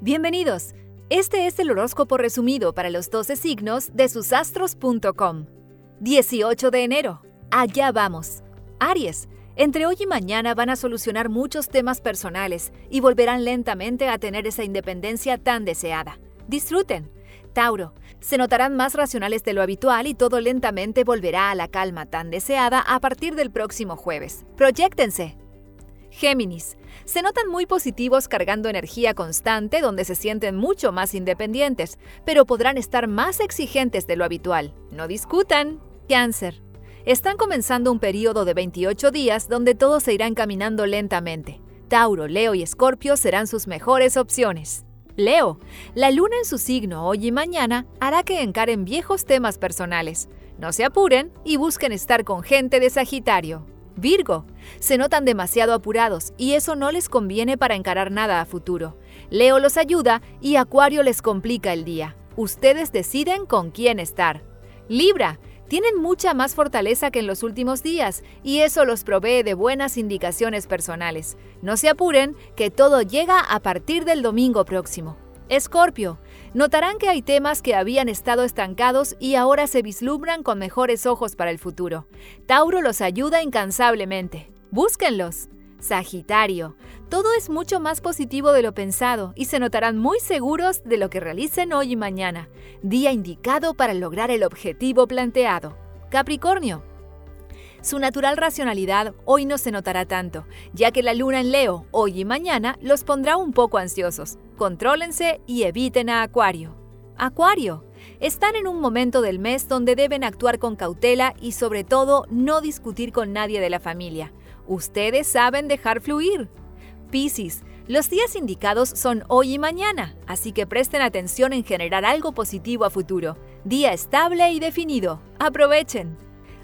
Bienvenidos. Este es el horóscopo resumido para los 12 signos de susastros.com. 18 de enero. Allá vamos. Aries. Entre hoy y mañana van a solucionar muchos temas personales y volverán lentamente a tener esa independencia tan deseada. Disfruten. Tauro. Se notarán más racionales de lo habitual y todo lentamente volverá a la calma tan deseada a partir del próximo jueves. Proyéctense. Géminis. Se notan muy positivos cargando energía constante donde se sienten mucho más independientes, pero podrán estar más exigentes de lo habitual. No discutan. Cáncer. Están comenzando un periodo de 28 días donde todo se irá encaminando lentamente. Tauro, Leo y Escorpio serán sus mejores opciones. Leo, la luna en su signo hoy y mañana hará que encaren viejos temas personales. No se apuren y busquen estar con gente de Sagitario. Virgo, se notan demasiado apurados y eso no les conviene para encarar nada a futuro. Leo los ayuda y Acuario les complica el día. Ustedes deciden con quién estar. Libra, tienen mucha más fortaleza que en los últimos días y eso los provee de buenas indicaciones personales. No se apuren, que todo llega a partir del domingo próximo. Escorpio, notarán que hay temas que habían estado estancados y ahora se vislumbran con mejores ojos para el futuro. Tauro los ayuda incansablemente. Búsquenlos. Sagitario, todo es mucho más positivo de lo pensado y se notarán muy seguros de lo que realicen hoy y mañana, día indicado para lograr el objetivo planteado. Capricornio, su natural racionalidad hoy no se notará tanto, ya que la luna en Leo, hoy y mañana, los pondrá un poco ansiosos. Contrólense y eviten a Acuario. Acuario. Están en un momento del mes donde deben actuar con cautela y sobre todo no discutir con nadie de la familia. Ustedes saben dejar fluir. Piscis. Los días indicados son hoy y mañana, así que presten atención en generar algo positivo a futuro. Día estable y definido. Aprovechen.